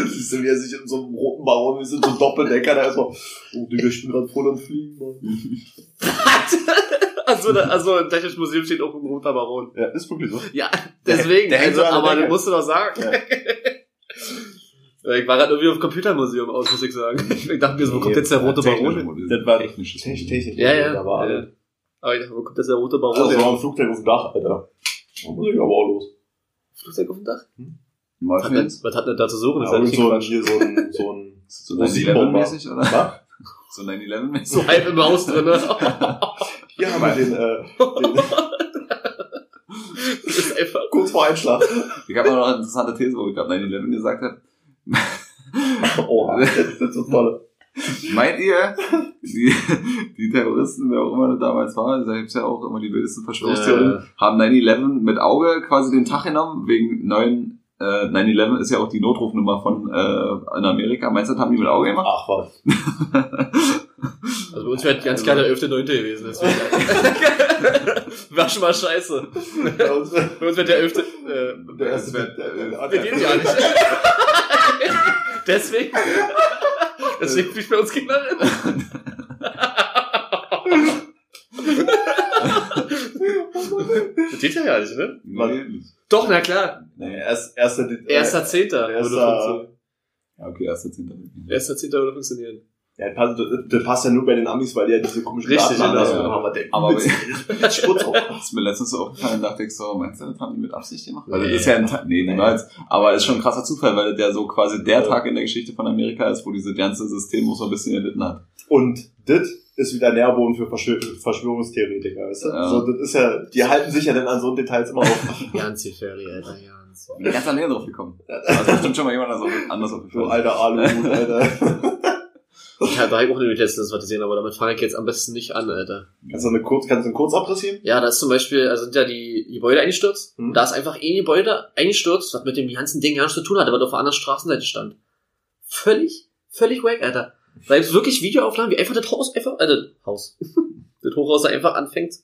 Siehst du, wie er sich in so einem roten Baum, wir sind so Doppeldecker, da erstmal. Oh, Digga, ich bin gerade voll am Fliegen, Mann. Also, da, also im Technischen Museum steht auch ein roter Baron. Ja, ist wirklich so. Ja, deswegen. Der also, der aber Decke. du musst du doch sagen. Ja. Ich war gerade irgendwie auf dem Computermuseum aus, muss ich sagen. Ich dachte mir so, wo kommt jetzt der rote Baron hin? Das war. Technisch, technisch. Ja, ja. Da war ja. alles. Aber ich dachte, wo kommt jetzt der rote Baron Also, hin? war am Flugzeug auf dem Dach, Alter. Da muss ich aber auch los. Flugzeug auf dem Dach? Mal Was hat, denn, was hat denn da zu suchen? Ja, ist ja so, nicht hier so ein, so ein, so man 9-11-mäßig, oder? was? So 9-11-mäßig? so halb im Haus drin. ne? Hier haben wir den, äh, den Das ist einfach. kurz vor Einschlag. Ich habe noch eine interessante These, wo ich gerade 9-11 gesagt habe. Oh, das ist so toll. Meint ihr, die, die Terroristen, wer auch immer das damals war, da gibt's ja auch immer die wildesten Verschwörungstheorien, Äh, haben 9-11 mit Auge quasi den Tag genommen, wegen neuen, äh, 9-11 ist ja auch die Notrufnummer von, äh, in Amerika. Meinst du, das haben die mit Auge gemacht? Ach was. also bei uns wäre ganz klar der 11.9. gewesen. Deswegen. War schon mal scheiße. Bei uns- Bei uns wird der 11. Äh, Der erste, der, der, der, wir gehen ja nicht. Deswegen. Deswegen fliegt bei uns Kinder. Das geht ja gar nicht, ne? Nee. Doch, na klar. Nee, erst, erster, Erster Zehnter würde Erster- funktionieren. Ja, okay, erster Zehnter. Erster Zehnter würde funktionieren. Ja, das passt, das passt ja nur bei den Amis, weil die ja diese komischen Richtig, Daten ja, haben. ja. Aber der Aber- Schmutz auch. Das ist mir letztens so aufgefallen, dachte ich so, meinst du, das haben die mit Absicht gemacht? Weil Nee. das ist ja ein Tag, nee, niemals. Aber es ist schon ein krasser Zufall, weil das ja so quasi der Tag in der Geschichte von Amerika ist, wo dieses ganze System so ein bisschen erlitten hat. Und das ist wieder Nährboden für Verschwör Verschwörungstheoretiker, weißt du? Ja. So, das ist ja, die halten sich ja dann an so Details immer auf. Ganz gefährlich, Alter, ganz. Ich bin ganz alleine drauf gekommen. Also bestimmt schon mal jemand anders auf- aufgefallen. alter Aluhut, Alter. Ich hatte auch nämlich letztens was gesehen, aber damit fange ich jetzt am besten nicht an, Alter. Kannst du eine kurz, kannst du einen Kurzabriss geben? Ja, da ist zum Beispiel, also sind ja die Gebäude eingestürzt. Mhm. Da ist einfach ein Gebäude eingestürzt, was mit dem ganzen Ding gar nichts zu tun hatte, weil auf der anderen Straßenseite stand. Völlig, völlig wack, Alter. Da gibt's wirklich Videoaufnahmen, wie einfach das Haus einfach, äh, das Haus. das Hochhaus da einfach anfängt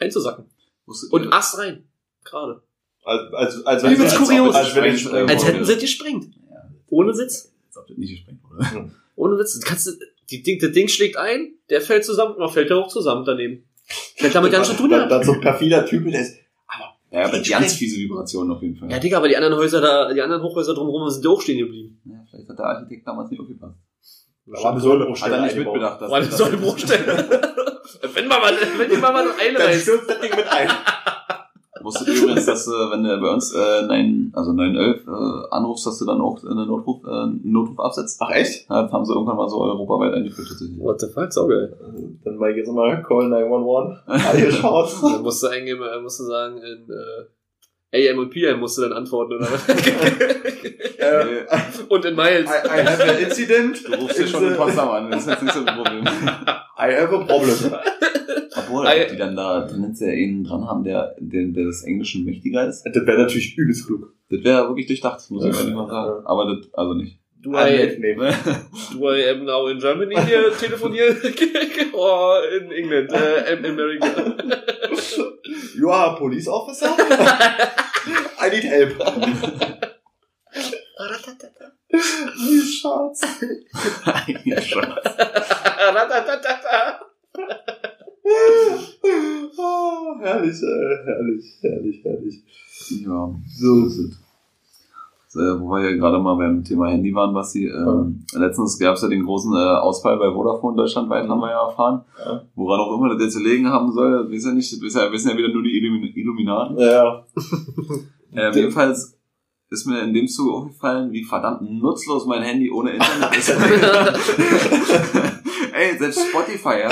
einzusacken. Und Ast rein. Gerade. Als, als, als, Übelst als, kurios. als, Äh, Als oh, hätten ja. sie gesprengt. Ohne Sitz. Als ob das nicht gesprengt wurde. Ohne Witz. Kannst du, die Ding, das Ding schlägt ein, der fällt zusammen, und dann fällt er auch zusammen daneben. Fällt damit nichts zu tun dann, dann so ein perfider Typ, der ist, Ja, aber ganz fiese Vibrationen auf jeden Fall. Ja, Digga, aber die anderen Häuser da, die anderen Hochhäuser drumherum sind ja auch stehen geblieben. Ja, vielleicht hat der Architekt damals nicht aufgepasst. Da war eine Säule Hat er nicht mitbedacht, dass War eine Säulebruchstelle. wenn man mal, wenn die mal Dann einreißt. stürzt das Ding mit ein. Wusstet ihr übrigens, dass äh, wenn du bei uns äh, 9, also 911 äh, anrufst, dass du dann auch eine Notruf, äh, einen Notruf absetzt? Ach echt? Ja, das haben sie irgendwann mal so europaweit eingeführt tatsächlich. What the fuck, saugeil. Dann mal jetzt mal Call 911. Angeschaut. Dann musst du eingeben, äh, musst du sagen, in, äh, AM und PM musst du dann antworten, oder was? äh, und in Miles. I, I have an incident. Du rufst ja schon in Potsdam an, das ist jetzt nicht so ein Problem. I have a problem. Obwohl, ob die dann da tendenziell einen dran haben, der, der, der des Englischen mächtiger ist. Das wäre natürlich übelst klug. Das wäre wirklich durchdacht, muss ich ehrlich mal sagen. Aber das, also nicht. Do I, nee. do I am now in Germany hier telefonieren? or in England? Äh, in America? You are a police officer? I need help. Wie Schatz. ja, schon. Oh, herrlich, äh, herrlich, herrlich, herrlich. Ja, So. ist es. Äh, wo wir ja gerade mal beim Thema Handy waren, was sie, ähm, letztens gab es ja den großen äh, Ausfall bei Vodafone deutschlandweit, haben wir ja erfahren. Ja. Woran auch immer das jetzt gelegen haben soll, das wissen ja nicht, das ja, wissen ja wieder nur die Illumin Illuminaten. Ja. Ähm, jedenfalls ist mir in dem Zuge aufgefallen, wie verdammt nutzlos mein Handy ohne Internet ist. Ey, selbst Spotify, ja.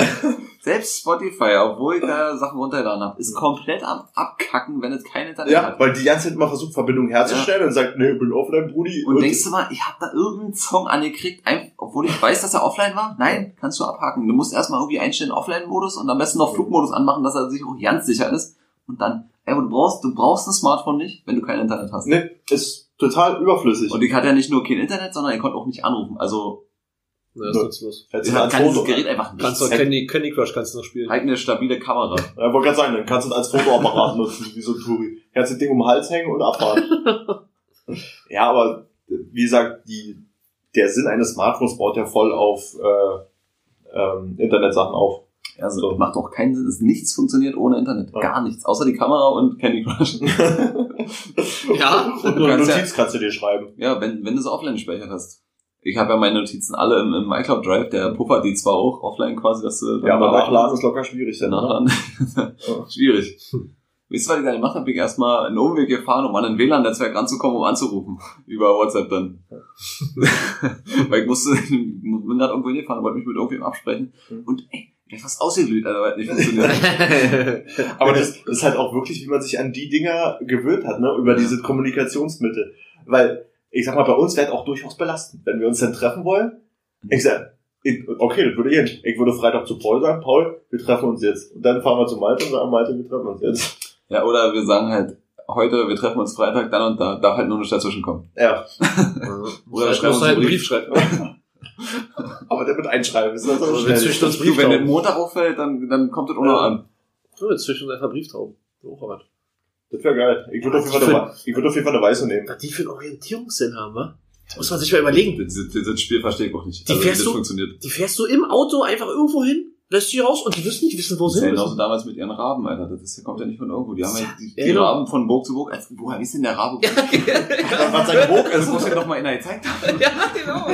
Selbst Spotify, obwohl ich da Sachen runtergeladen habe, ist komplett am Abkacken, wenn es kein Internet Ja, hat. weil die ganze Zeit immer versucht, Verbindung herzustellen und sagt, nee, ich bin offline, Brudi. Und denkst du mal, ich habe da irgendeinen Song angekriegt, obwohl ich weiß, dass er offline war? Nein, kannst du abhaken. Du musst erstmal irgendwie einstellen Offline-Modus und am besten noch Flugmodus anmachen, dass er sich auch ganz sicher ist. Und dann, ey, aber du brauchst, du brauchst ein Smartphone nicht, wenn du kein Internet hast. Nee, ist total überflüssig. Und ich hatte ja nicht nur kein Internet, sondern ich konnte auch nicht anrufen. Also Ja, ist nutzlos. Hättest ich du kann dieses Foto, Gerät einfach nicht. Kannst du Candy, Candy Crush kannst du noch spielen. Halt eine stabile Kamera. Ja, wollte gerade sagen, dann kannst du es als Fotoapparat nutzen, wie so ein Touri. Kannst das Ding um den Hals hängen und abfahren. ja, aber wie gesagt, die, der Sinn eines Smartphones baut ja voll auf äh, ähm, Internetsachen auf. Also macht auch keinen Sinn. Es nichts funktioniert ohne Internet. Ja. Gar nichts. Außer die Kamera und Candy Crush. Ja, Und Du nur ja- Notiz kannst du dir schreiben. ja, wenn, wenn du es offline gespeichert hast. Ich habe ja meine Notizen alle im, im iCloud Drive, der puffert die zwar auch offline quasi, dass du Ja, aber nachladen ist locker schwierig. Dann, ne? Nachladen. Ja. Schwierig. Wisst ihr, was ich da gemacht habe? Bin ich erstmal einen Umweg gefahren, um an ein WLAN-Netzwerk ranzukommen, um anzurufen. Über WhatsApp dann. Weil ich musste, bin gerade irgendwo hingefahren, wollte mich mit irgendjemandem absprechen. Mhm. Und ey, der ist fast Alter, weil es nicht funktioniert. Aber das ist halt auch wirklich, wie man sich an die Dinger gewöhnt hat, ne? über diese Kommunikationsmittel. Weil, ich sag mal, bei uns wäre es auch durchaus belastend, wenn wir uns dann treffen wollen. Ich sag, okay, das würde ich. Ich würde Freitag zu Paul sagen, Paul, wir treffen uns jetzt. Und dann fahren wir zu Malte und sagen, Malte, wir treffen uns jetzt. Ja, oder wir sagen halt, heute, wir treffen uns Freitag, dann und da, darf halt nur eine dazwischen kommen. Ja, Oder Schreib schreiben uns halt einen Brief. Brief schreiben. aber der wird einschreiben. Ist das so Also, schnell. wir zwischen uns Du, wenn der. Montag auffällt, dann, dann kommt das auch noch an. So, jetzt zwischen uns einfach Brieftauben. So, aber. Das wäre geil. Ich würde auf, jeden Fall eine ich würd auf jeden Fall eine Weiße nehmen. Was die für einen Orientierungssinn haben, wa? Das muss man sich mal überlegen. Dieses Spiel verstehe ich auch nicht. Die also, wie fährst das du- funktioniert. Die fährst du im Auto einfach irgendwo hin, lässt die raus und die wissen nicht, wissen, wo Das ist sie ja sind. genauso damals mit ihren Raben, Alter. Das ist, kommt ja nicht von irgendwo. Die haben ja die, die genau. Raben von Burg zu Burg. Als, woher ist denn der Rabe? Was sein Burg Das ist. muss ja doch mal einer gezeigt haben. ja, genau.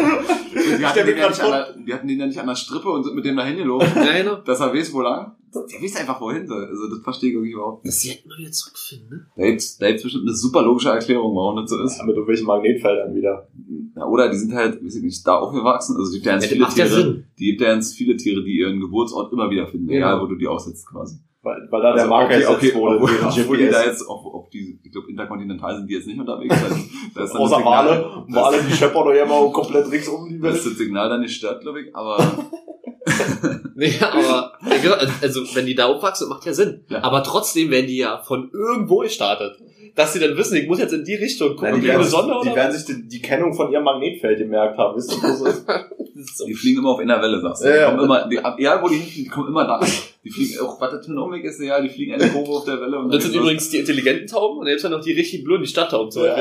Die hatten, den ja nicht an der, die hatten den ja nicht an der Strippe und sind mit dem dahin gelaufen, Ja, genau. dass er weiß, wo lang. Der weiß einfach, wohin. Also, das verstehe ich irgendwie überhaupt nicht. Dass sie halt immer wieder zurückfinden, ne? Da gibt's, da gibt's bestimmt eine super logische Erklärung, warum das so ist. Ja, mit irgendwelchen Magnetfeldern wieder. Ja, oder die sind halt, weiß ich nicht, da aufgewachsen. Also, es gibt ja ganz Ja, das viele Tiere. Sinn. Die gibt ja ganz viele Tiere, die ihren Geburtsort immer wieder finden, Genau. egal wo du die aussetzt, quasi. Weil, weil da der Also, Marker jetzt okay, jetzt wurde. obwohl, obwohl die da jetzt, ob, ob die, ich glaube, interkontinental sind die jetzt nicht unterwegs. Also, da ist dann Außer das Signal- Wale. Wale, die scheppern doch ja mal komplett rings um die Da ist Welt. das Signal dann nicht stört, glaube ich, aber Nee, aber, ja, genau, also, wenn die da aufwachsen, macht ja Sinn. Ja. Aber trotzdem werden die ja von irgendwo gestartet. Dass sie dann wissen, ich muss jetzt in die Richtung gucken, Nein, die, die werden Sonne die werden sich die, die Kennung von ihrem Magnetfeld gemerkt haben. Wisst ihr, wo so die fliegen immer auf einer Welle, sagst du. Ja, Die ja. kommen immer, die, ab- egal wo die hinfliegen, die kommen immer da. an. Die fliegen, auch was das für ein Umweg ist, ja, die fliegen eine Kurve auf der Welle. Und das sind übrigens die intelligenten Tauben und jetzt dann noch die richtig blöden, die Stadttauben zum Ja,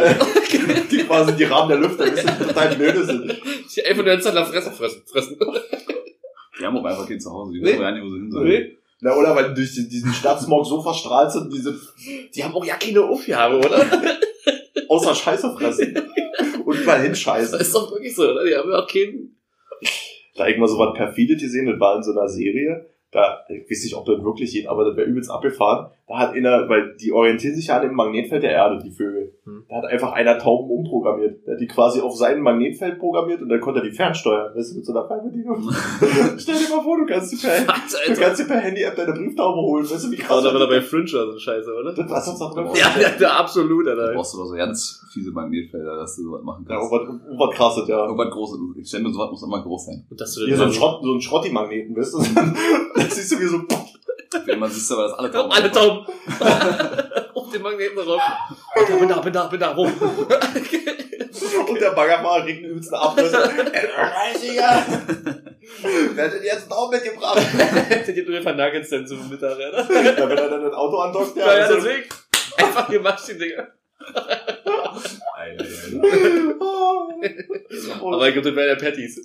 die quasi die Rahmen der Lüfter, das sind total blöde sind. Die einfach nur jetzt nach Fresse fressen. fressen. Die haben auch einfach kein Zuhause, die Nee. wissen gar nicht, wo sie hin sollen. Nee. Na, oder weil die durch die- diesen Stadtsmog so verstrahlt sind, die sind Die haben auch ja keine Aufgabe, oder? außer Scheiße fressen. Und überall Das hinscheißen. Also ist doch wirklich so, oder? Die haben ja auch keinen. Da mal so was perfides gesehen, das war in so einer Serie. Da, ich weiß nicht, ob das wirklich geht, aber das wäre übelst abgefahren. Da hat einer, weil die orientieren sich ja an dem Magnetfeld der Erde, die Vögel. Hm. Da hat einfach einer Tauben umprogrammiert. Der hat die quasi auf sein Magnetfeld programmiert und dann konnte er die fernsteuern. Weißt du, mit so einer Fernbedienung. Stell dir mal vor, du kannst dir per, Was, du kannst dir per Handy-App deine Brieftaube holen. Weißt du, wie krass das bei Fringe oder so ein Scheiße, oder? Das war Tatsache bei Ja, ja, ja, absolut, Alter. brauchst du doch so ganz fiese Magnetfelder, dass du sowas machen Ja, kannst. was, was krasses, ja. Irgendwas großes. Ich stelle mir sowas muss immer groß sein. Und dass du Hier so ein, dann Schrott, so ein Schrotti-Magneten, weißt du? Das siehst du wie so, Wenn man siehst aber, dass alle Tauben alle Tauben. Auf den Magneten drauf. Alter, bin da, bin da, bin da, rum. und der Baggerfahrer kriegt einen übelsten Abriss. Scheißiger! Wer hat denn jetzt einen Tauben mitgebracht? Der geht nur den Nuggets dann zum Mittag, oder? Ja, wenn er dann ein Auto andockt, Ja, ja, deswegen. Einfach gemacht, die Dinger. Aber ich glaube, das wären ja Patties.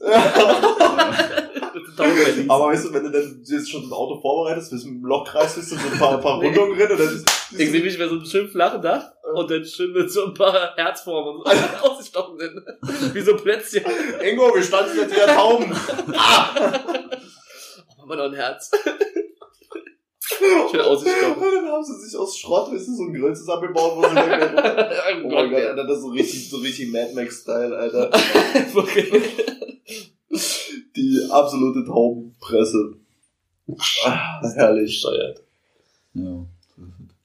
Aber weißt du, wenn du dann jetzt schon ein Auto vorbereitest, bist du im Lochkreis, bist du so ein paar, ein paar Rundungen drin und dann ist, Ich sehe mich bei so einem schön flachen Dach und dann schön mit so ein paar Herzformen und so ausgestochen sind. Wie so Plätzchen. Ingo, wir standen jetzt wieder Tauben. Oh, Mama, noch ein Herz. Schön ausgestochen. Dann haben sie sich aus Schrott, weißt du, so einen Grill zusammengebaut, wo sie dann, Oh mein Gott, Alter, das ist so richtig, so richtig Mad Max-Style, Alter. Die absolute Taubenpresse. Ah, herrlich. Steuert. Ja. so ist es.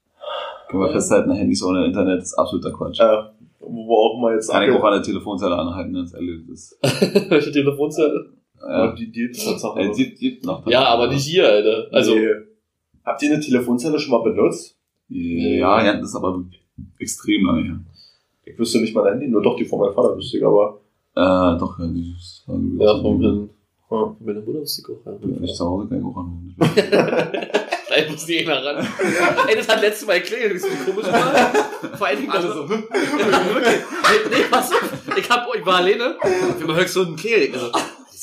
Können wir festhalten, Handys ohne Internet ist absoluter Quatsch. Äh, wo wir auch mal jetzt Kann ich auch an der Telefonzelle anhalten, wenn es erledigt ist. Welche Telefonzelle? Ja, Ja, die, die gibt, gibt noch. Ja, aber nicht hier, Alter. Also, Nee. Habt ihr eine Telefonzelle schon mal benutzt? Ja, ja, das ist aber extrem lange her. Ich wüsste nicht mein Handy, nur doch die von meinem Vater wüsste ich, aber. Äh, doch, ja, das war ja, von, Ja. von meiner Mutter wusste ich auch. Ja. Ich zu Hause kann ich auch anrufen. Gleich muss die einer ran. Ey, das hat letztes Mal erklärt, das ist so komisch war. Vor allen Dingen alle so. Wirklich. Nee, nee, auf. Ich, hab, ich war alleine. Wir haben höchst so einen Klingel. Ich so,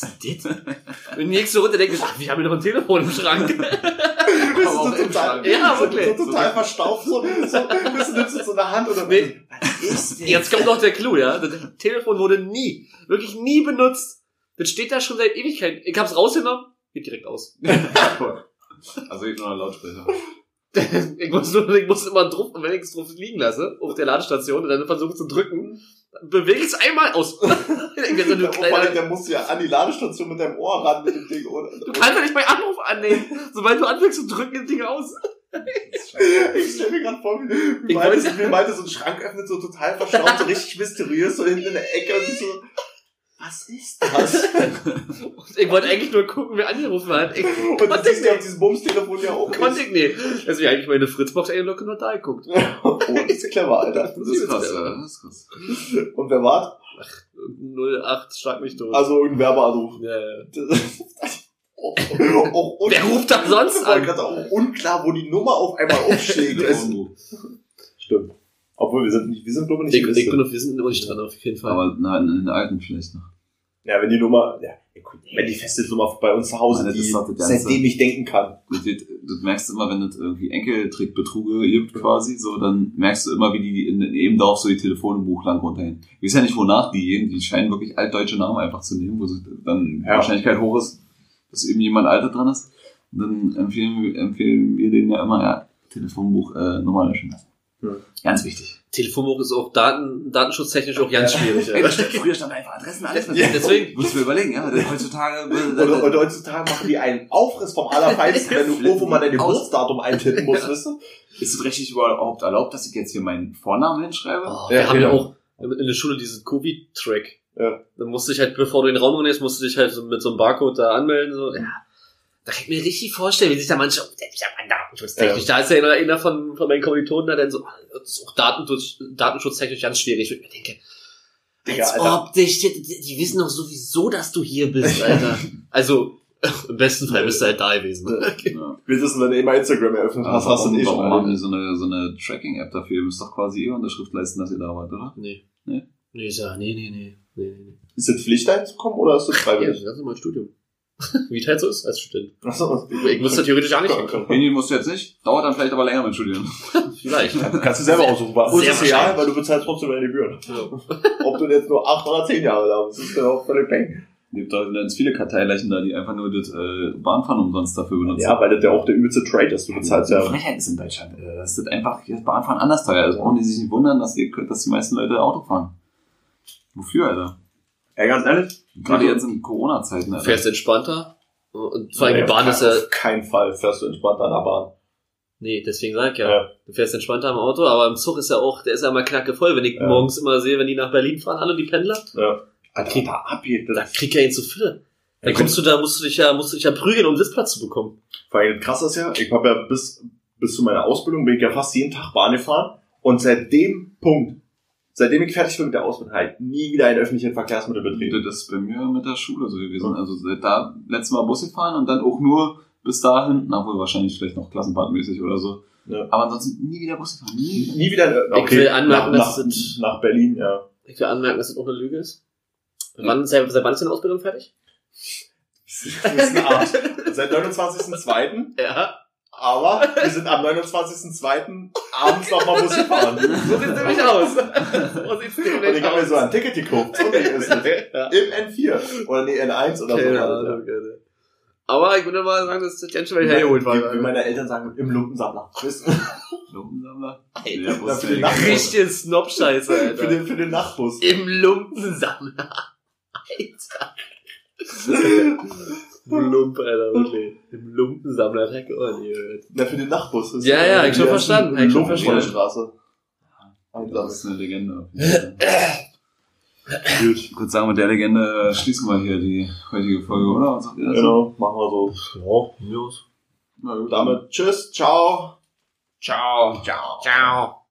was ist denn das? Und nächste Runde denke ich, ach, wir haben ja noch ein Telefon im Schrank. Bist du im total. Ja, so, wirklich. so total verstaubt, so, so, bist du nimmst es so in der Hand oder Nee. was ist denn? Jetzt kommt noch der Clou, ja. Das Telefon wurde nie, wirklich nie benutzt. Das steht da schon seit Ewigkeiten. Ich hab's rausgenommen, geht direkt aus. Also ich nur einen Lautsprecher. Ich muss, nur, ich muss immer drauf, wenn ich es drauf liegen lasse, auf der Ladestation, und dann versuche zu drücken, ich es einmal aus. So allem, kleine, der musst du ja an die Ladestation mit deinem Ohr ran mit dem Ding. Oder? du kannst ja nicht bei Anruf annehmen. Sobald du anfängst drücken, das Ding aus. Ich stell mir gerade vor, wie, wie, Malte so einen Schrank öffnet, so total verstaubt, so richtig mysteriös, so hinten in der Ecke und so, was ist das? Und ich wollte eigentlich nur gucken, wer angerufen hat. Ich Und siehst ich du auf diesem Bums-Telefon ja auch Konnte ich nicht. Deswegen eigentlich meine Fritzbox eingeloggt und nur da geguckt. Oh, das ist clever, Alter. Das ist krass, ja, das ist krass. Und wer war? 08, schlag mich tot. Also ein Werbeanruf. ja, ja. auch, auch Wer ruft da sonst Ich an? auch unklar, wo die Nummer auf einmal aufschlägt. Es- Stimmt. Obwohl wir sind nicht, wir sind glaube ich Ich, nicht ich Liste. bin auf, wir sind noch nicht dran, auf jeden Fall. Aber na, in den alten vielleicht noch. Ja, wenn die Nummer, ja, wenn die Festnetznummer bei uns zu Hause, das die, das Ganze. seitdem ich denken kann. Das, wird- das merkst du immer, wenn es irgendwie Enkeltrickbetruge gibt quasi, so, dann merkst du immer, wie die in, in jedem Dorf so die Telefone im lang runtergehen. Ich weiß ja nicht, wonach die gehen. Die scheinen wirklich altdeutsche Namen einfach zu nehmen, wo sie dann die Ja. Wahrscheinlichkeit hoch ist, dass eben jemand alter dran ist. Und dann empfehlen, wir- empfehlen wir denen ja immer, ja, Telefonbuch äh, Nummer löschen lassen. Hm. Ganz wichtig. Telefonbuch ist auch Daten, datenschutztechnisch auch ganz schwierig. Ja. früher stand einfach Adressen, alles. Ja, deswegen. Musst du mir überlegen, ja, heutzutage... Und, und heutzutage machen die einen Aufriss vom Allerfeinsten, wenn du irgendwo mal dein Geburtsdatum eintippen musst, weißt du? Ist es rechtlich überhaupt erlaubt, dass ich jetzt hier meinen Vornamen hinschreibe? Oh, Ja, wir haben ja genau. auch in der Schule diesen Covid-Track. Ja. Dann musst du dich halt, bevor du in den Raum gehst, musst du dich halt so mit so einem Barcode da anmelden. So. Ja. Da kann ich mir richtig vorstellen, wie sich da manche, der ist ja mein Datenschutztechnisch. Da ist ja einer, einer von, von meinen Kommilitonen da dann so, das ist auch Datenschutz, datenschutztechnisch ganz schwierig. Ich mir denke, Digga, als Alter. ob dich, die, die, die wissen doch sowieso, dass du hier bist, Alter. also, im besten Fall bist du halt da gewesen. Ja. Spätestens, wenn du immer Instagram eröffnet hast, hast du eh schon warum haben so eine, so eine Tracking-App dafür? Ihr müsst doch quasi eh Unterschrift leisten, dass ihr da wart, oder? Nee. Nee? Nee, ja, nee, nee, nee. nee, nee. Ist das Pflicht, da hinzukommen, oder ist das Ja, freiwillig? das ist normal Studium. Wie halt so ist als Student. Achso. Ich müsste theoretisch auch nicht hinkommen. Hingehen musst du jetzt nicht. Dauert dann vielleicht aber länger mit Studieren. Vielleicht. Kannst du selber aussuchen. Wo ist Sehr wahrscheinlich. weil du bezahlst trotzdem deine Gebühren. Ja. Ob du jetzt nur 8 oder 10 Jahre da bist, ist genau völlig peng. Es gibt da ganz viele Karteileichen da, die einfach nur das äh, Bahnfahren umsonst dafür benutzen. Ja, weil das ja auch der übelste Trade ist. Du bezahlst Die ja. Frechheit ist in Deutschland. äh, Das ist einfach, das Bahnfahren anders teuer. Also brauchen die sich nicht wundern, dass die, dass die meisten Leute Auto fahren. Wofür, Alter? Ey, ganz ehrlich? Gerade jetzt in Corona-Zeiten, Du Alter. fährst entspannter. Und vor allem die Nee, Bahn auf ist ja, Auf keinen Fall fährst du entspannt an der Bahn. nee, deswegen sag ich ja. Ja. Du fährst entspannter im Auto, aber im Zug ist ja auch, der ist ja immer knacke voll. Wenn ich Ja. morgens immer sehe, wenn die nach Berlin fahren, alle die Pendler, Ja. Alter, da abgeht. da Das krieg ich ja ihn zu Fülle. Dann Ja, kommst du da, musst du dich ja, musst du dich ja prügeln, um Sitzplatz zu bekommen. Vor allem krass ist ja, ich habe ja bis, bis zu meiner Ausbildung bin ich ja fast jeden Tag Bahn gefahren und seit dem Punkt, seitdem ich fertig bin mit der Ausbildung, halt nie wieder ein öffentlichen Verkehrsmittel betreten. Das ist bei mir mit der Schule so gewesen. Also seit da letztes Mal Bus gefahren und dann auch nur bis dahin, na wohl wahrscheinlich vielleicht noch klassenfahrtmäßig oder so. Ja. Aber ansonsten nie wieder Bus gefahren. Nie. Nie wieder, äh, Ich will anmerken, nach, dass nach, das- nach Berlin, ja. Ich will anmerken, dass das auch eine Lüge ist. Wann, seit, seit wann ist deine Ausbildung fertig? Das ist eine Art. Seit 29.02. Ja. Aber wir sind am 29.02. abends nochmal Bus gefahren. So sieht's nämlich aus. So sieht's Und nämlich ich habe mir so ein Ticket gekauft. So ist es. Ja. Im N4. Oder nee, N1 oder Keine so. Ahnung, Alter. Aber ich würde mal sagen, dass das ganz schön weit hergeholt war. Wie, wie meine Eltern sagen, im Lumpensammler. Lumpensammler? Alter, Ja, für den Snob-Scheiße, für, Alter. den, für den Nachtbus. Im Lumpensammler. Alter. Lump, Alter, wirklich. Im Lumpensammler hat nie gehört. Na, für den Nachtbus. Das ist Ja, ja, ich schon verstanden, ich schon Lumpen von der verstanden. Straße. Das ist eine Legende. auf jeden Fall. Gut, ich würde sagen, mit der Legende äh, schließen wir hier die heutige Folge, oder? Was sagt ihr dazu? Genau, machen wir so. Ja, News. Na gut. Damit tschüss, ciao. Ciao. Ciao. Ciao.